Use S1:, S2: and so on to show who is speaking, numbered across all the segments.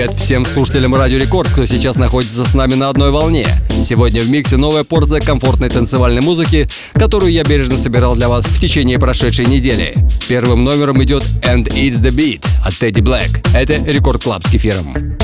S1: Привет всем слушателям Радио Рекорд, кто сейчас находится с нами на одной волне. Сегодня в миксе новая порция комфортной танцевальной музыки, которую я бережно собирал для вас в течение прошедшей недели. Первым номером идет And It's The Beat от Teddy Black. Это
S2: Record Club
S3: с кефиром.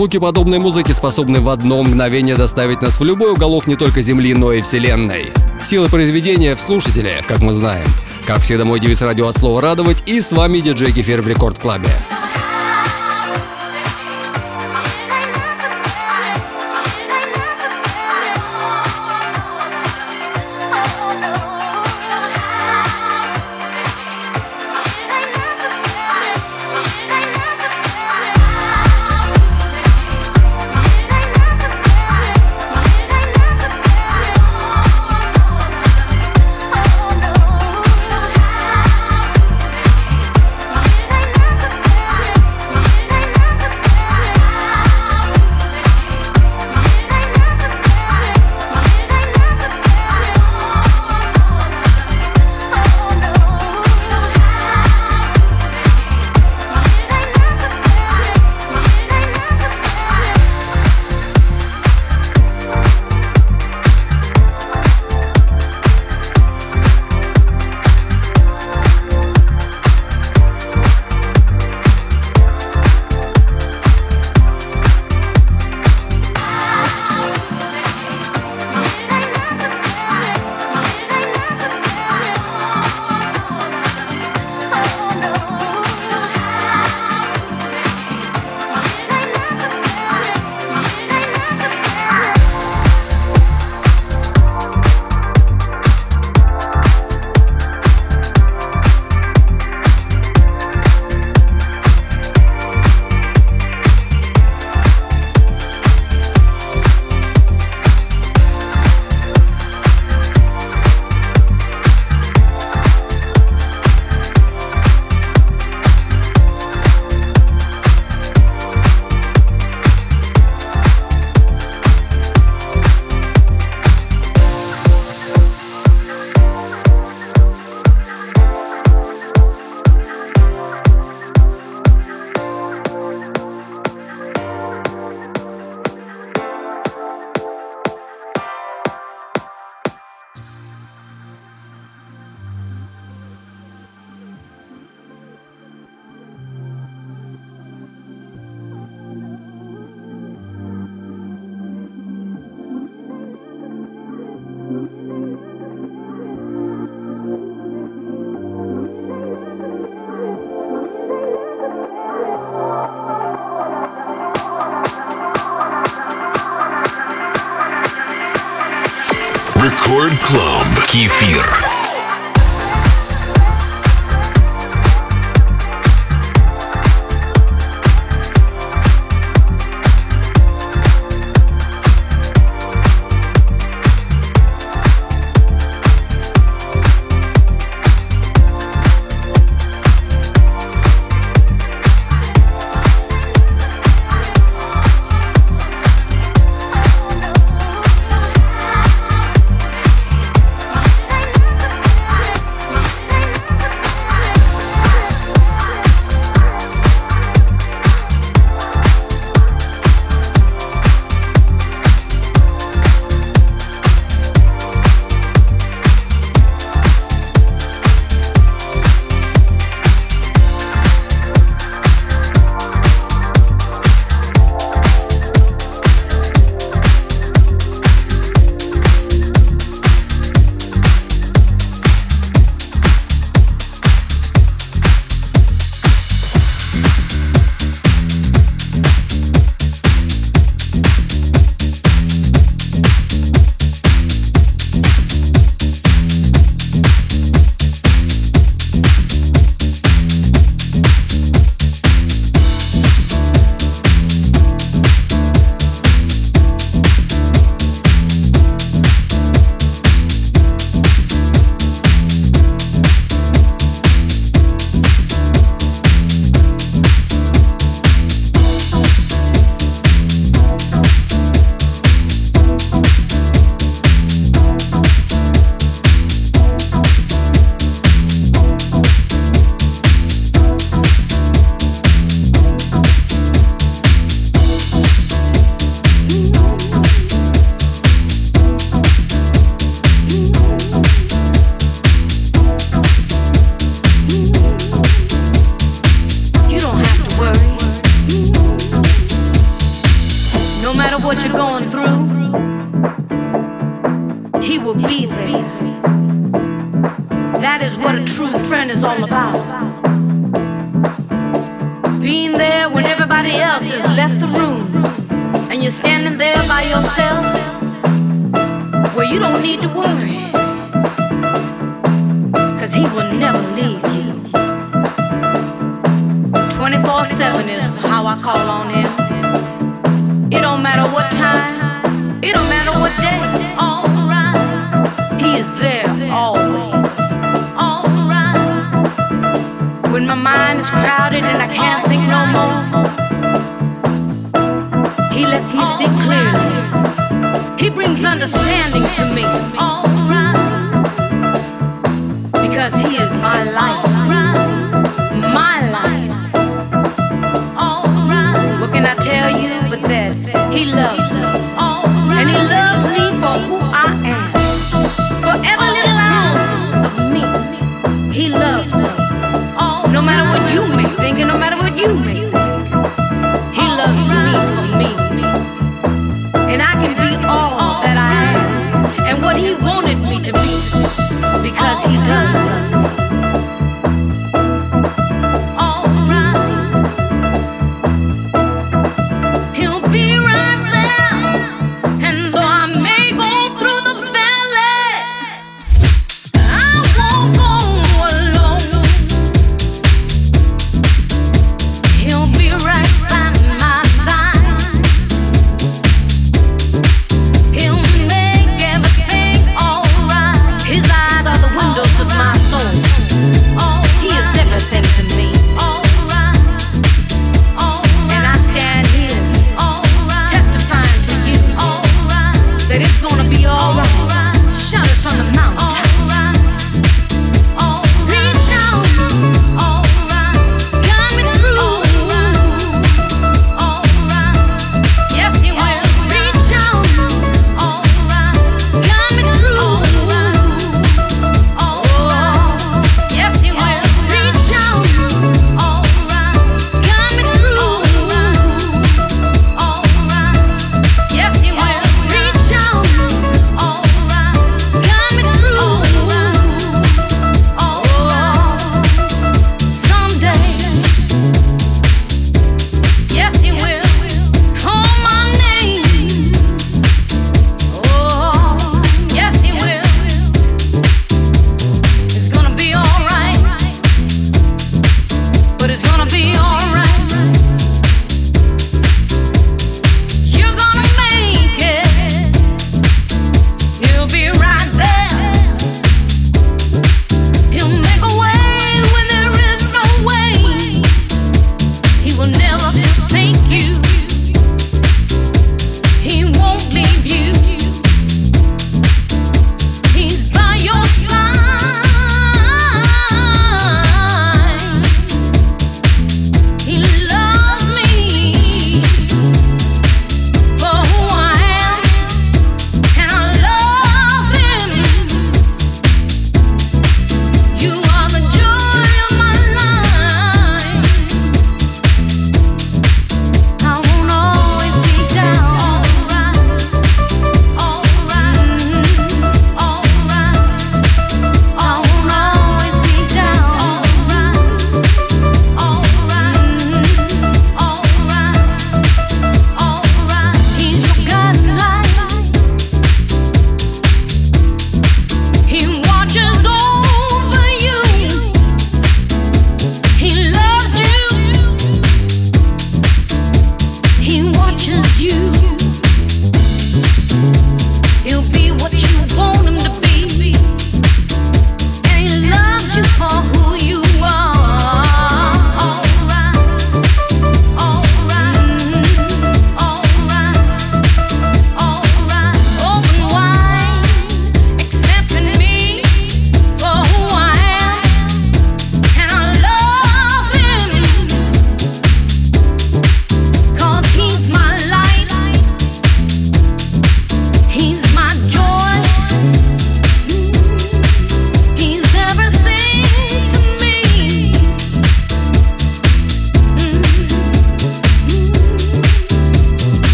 S4: Звуки подобной музыки способны в одно мгновение доставить нас в любой уголок не только Земли, но и Вселенной. Сила произведения в слушателе, как мы знаем. Как всегда, мой девиз радио от слова «радовать» и с вами диджей Кефир в Рекорд Клабе.
S5: Кефир.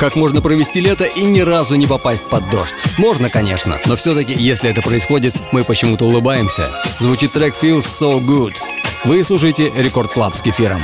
S4: Как можно провести лето и ни разу не попасть под дождь. Можно, конечно, но все-таки, если это происходит, мы почему-то улыбаемся. Звучит трек Feels So Good. Вы слушаете Record Club с кефиром.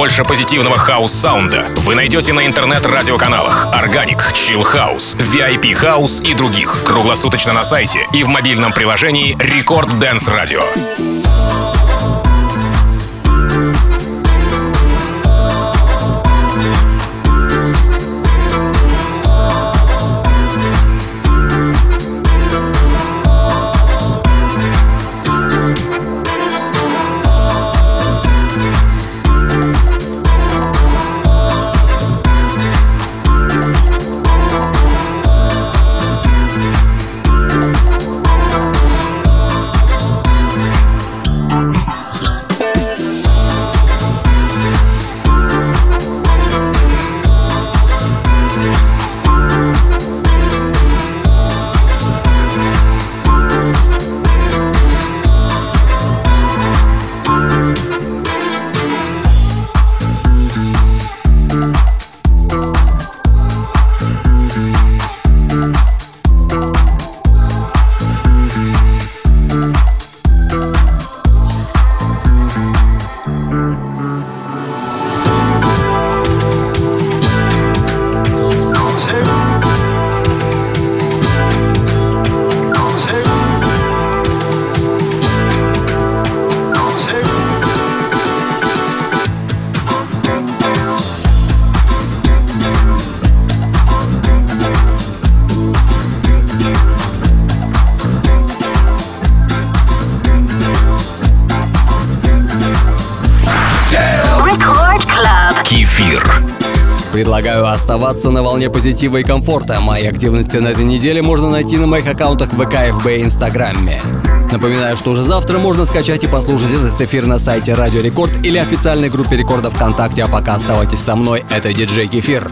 S2: Больше позитивного хаус-саунда вы найдете на интернет-радиоканалах Organic, Chill House, VIP House и других. Круглосуточно на сайте и в мобильном приложении Record Dance Radio.
S4: Оставаться на волне позитива и комфорта. Мои активности на этой неделе можно найти на моих аккаунтах ВК, ФБ и Инстаграме. Напоминаю, что уже завтра можно скачать и послушать этот эфир на сайте Радио Рекорд или официальной группе Рекорда ВКонтакте, а пока оставайтесь со мной, это диджей Кефир.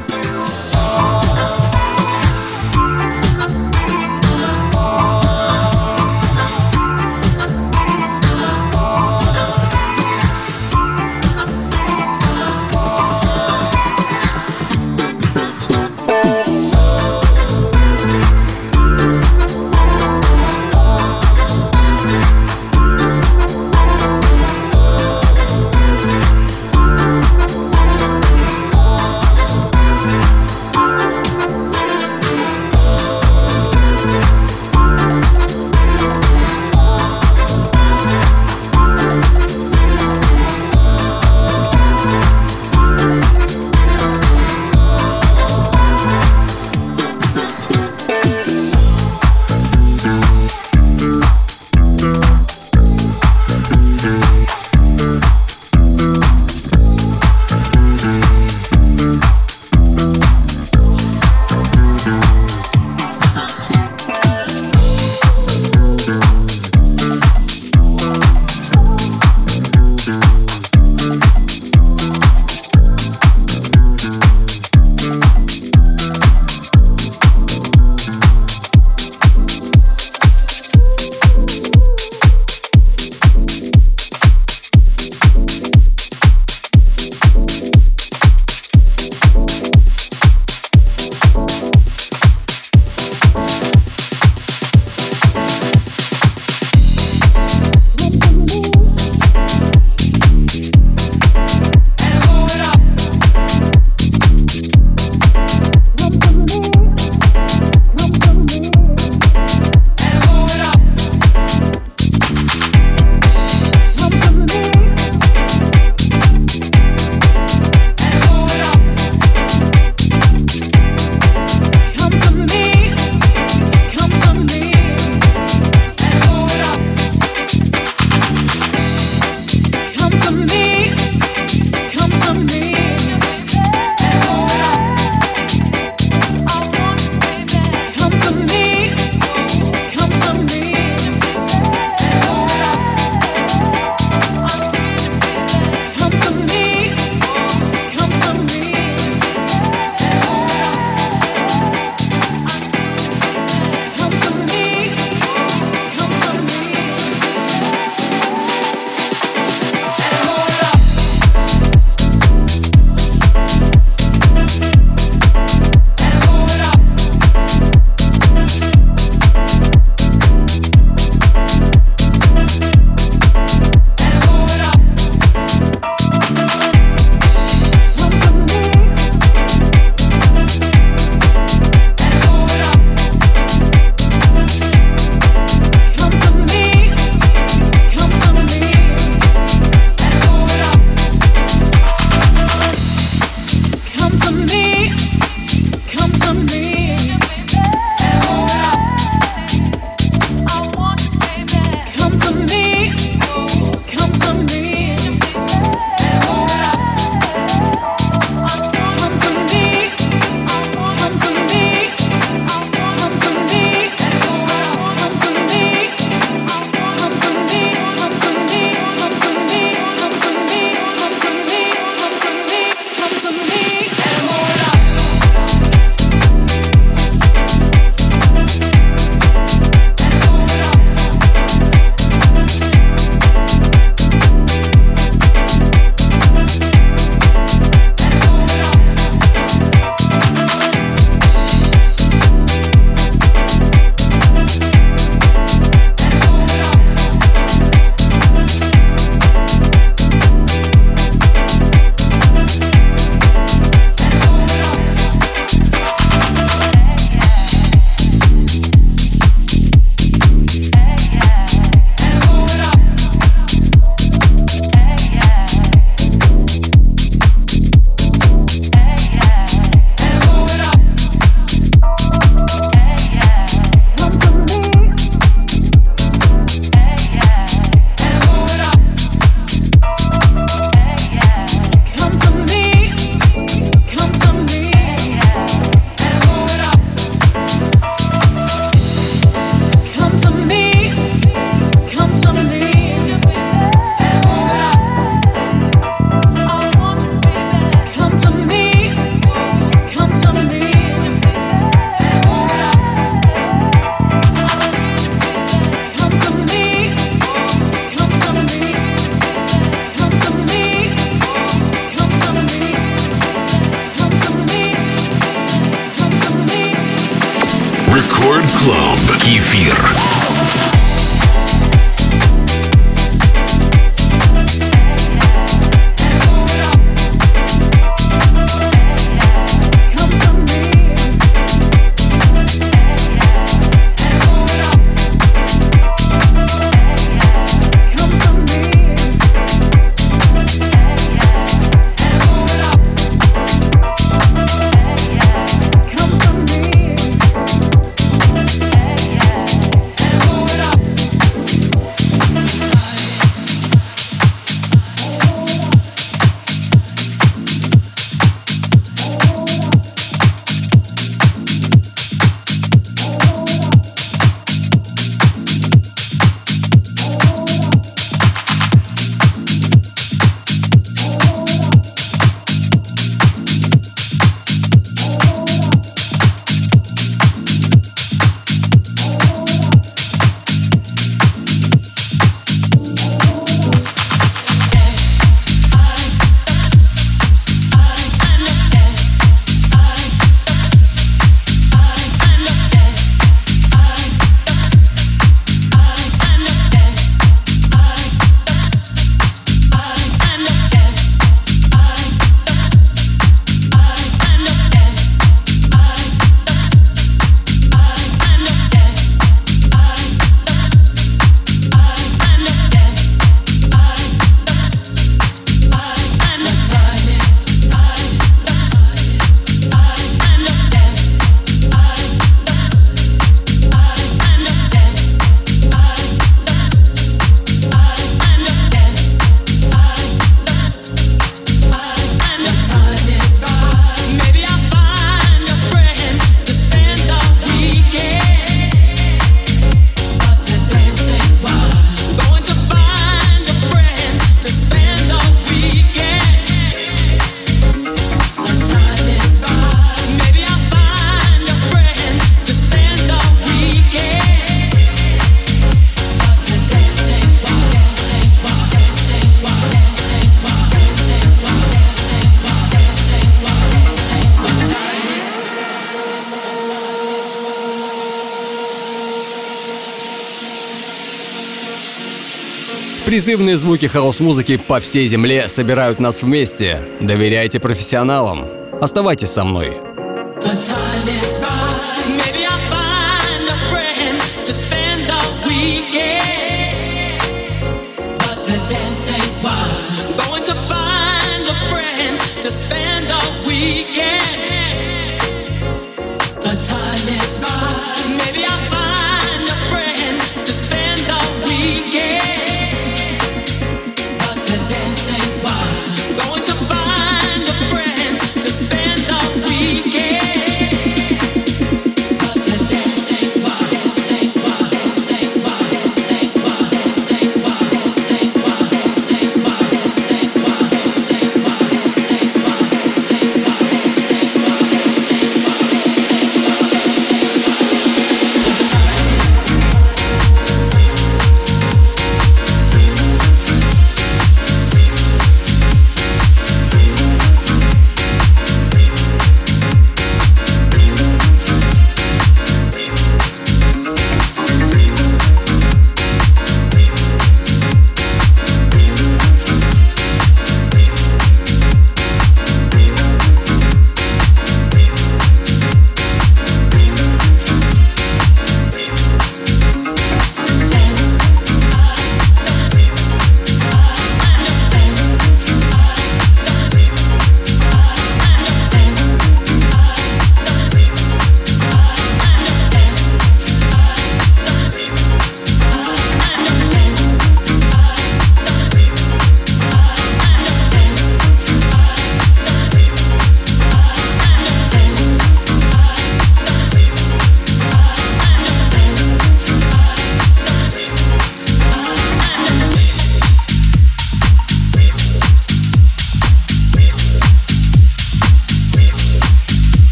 S5: Призывные звуки хаос-музыки по всей земле собирают нас вместе. Доверяйте профессионалам. Оставайтесь со мной.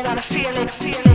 S6: and I'm feeling,
S5: feeling.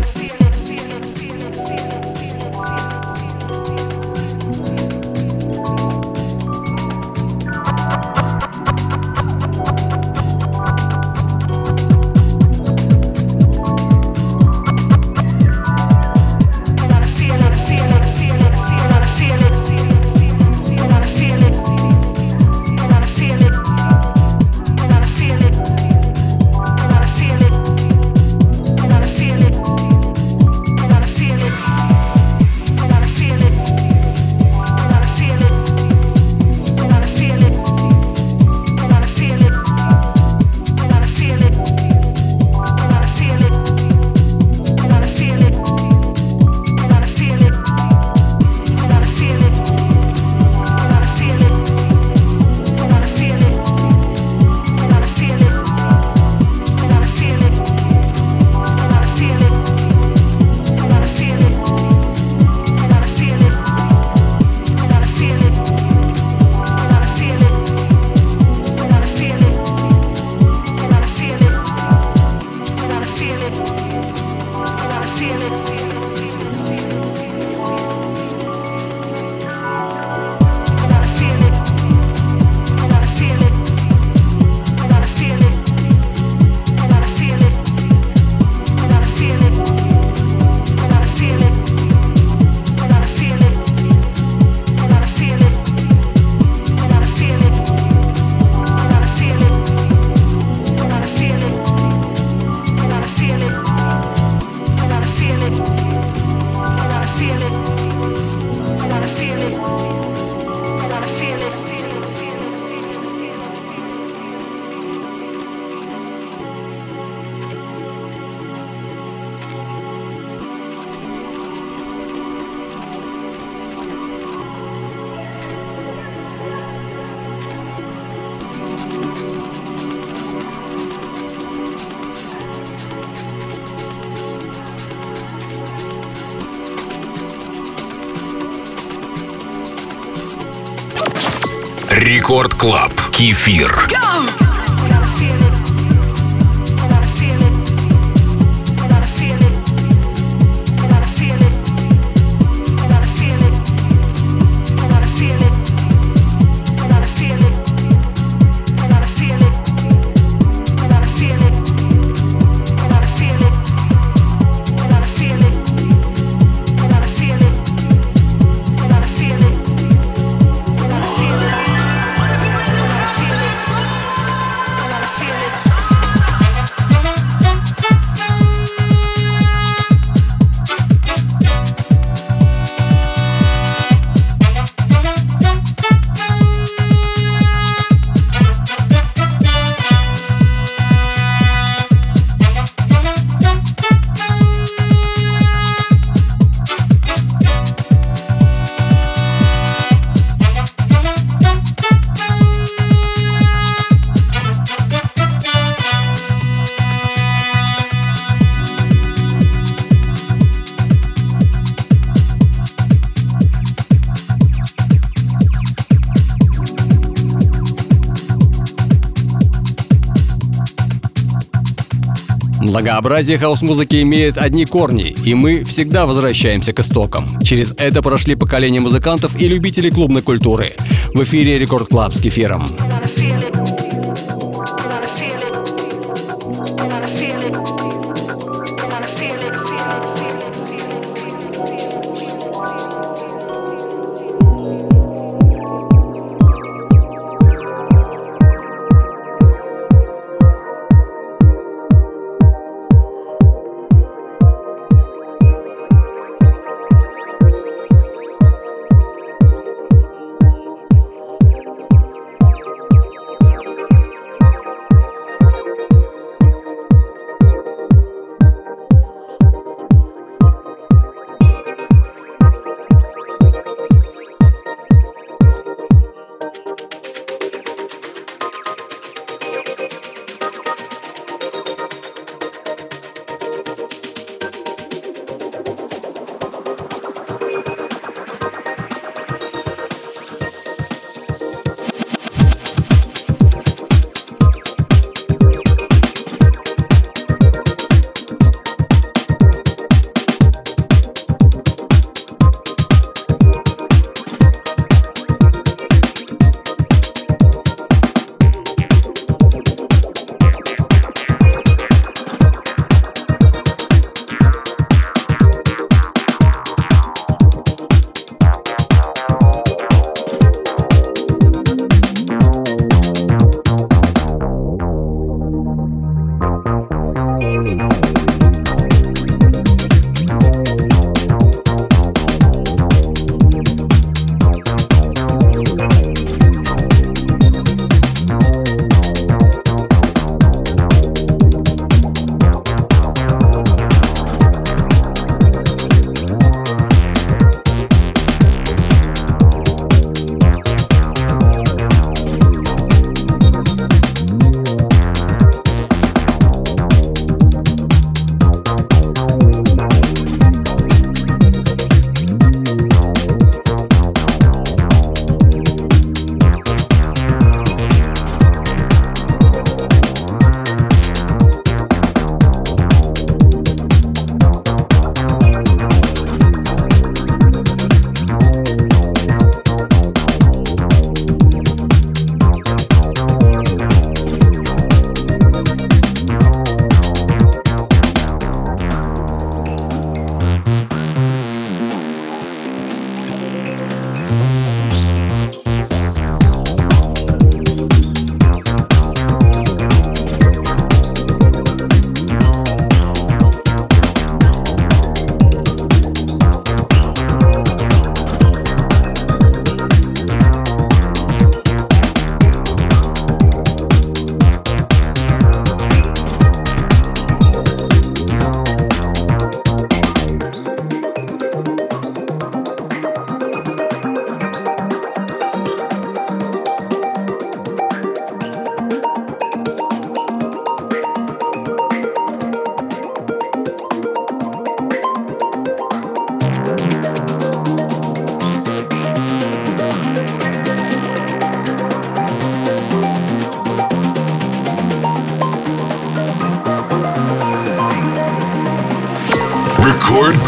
S5: Рекорд Клаб. Кефир.
S2: Go!
S4: Многообразие хаус-музыки имеет одни корни, и мы всегда возвращаемся к истокам. Через это прошли поколения музыкантов и любителей клубной культуры. В эфире Record Club с кефиром.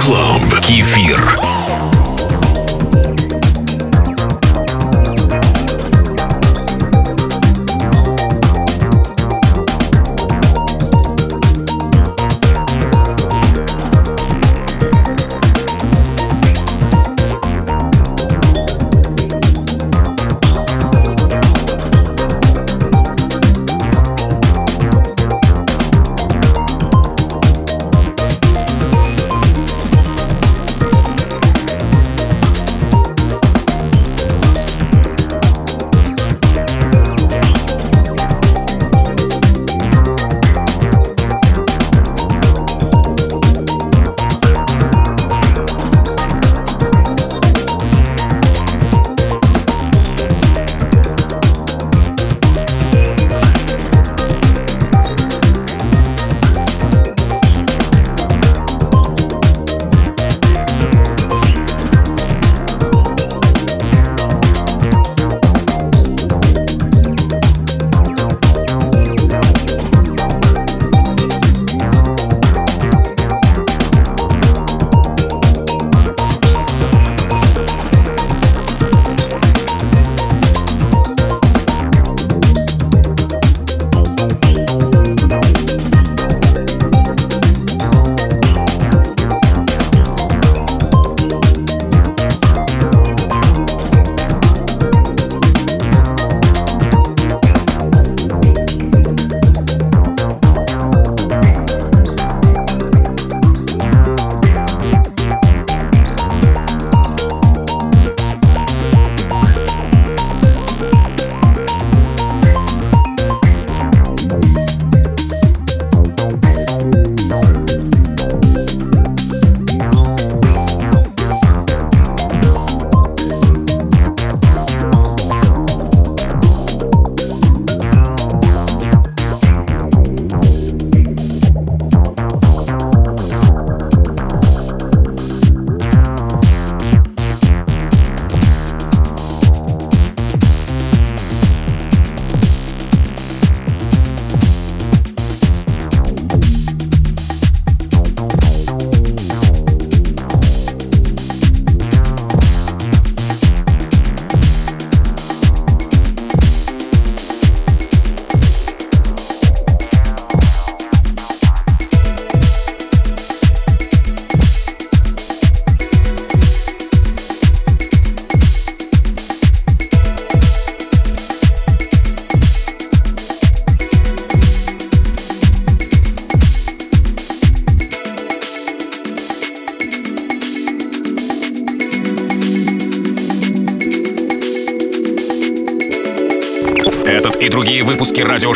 S2: Club. Кефир.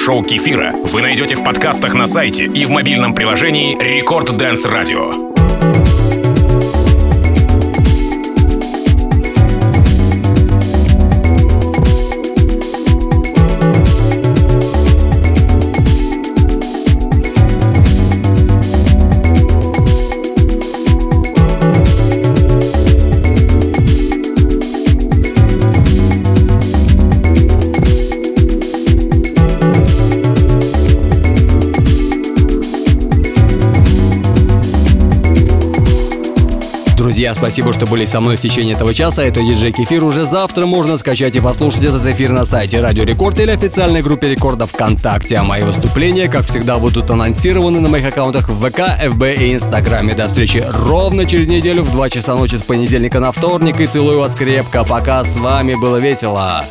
S2: Радиошоу «Кефира» вы найдете в подкастах на сайте и в мобильном приложении «Record Dance
S4: Radio». Спасибо, что были со мной в течение этого часа. Это диджей Кефир. Уже завтра можно скачать и послушать этот эфир на сайте Радио Рекорд или официальной группе Рекорда ВКонтакте. А мои выступления, как всегда, будут анонсированы на моих аккаунтах в ВК, ФБ и Инстаграме. До встречи ровно через неделю в 2 часа ночи с понедельника на вторник. И целую вас крепко. Пока с вами было весело.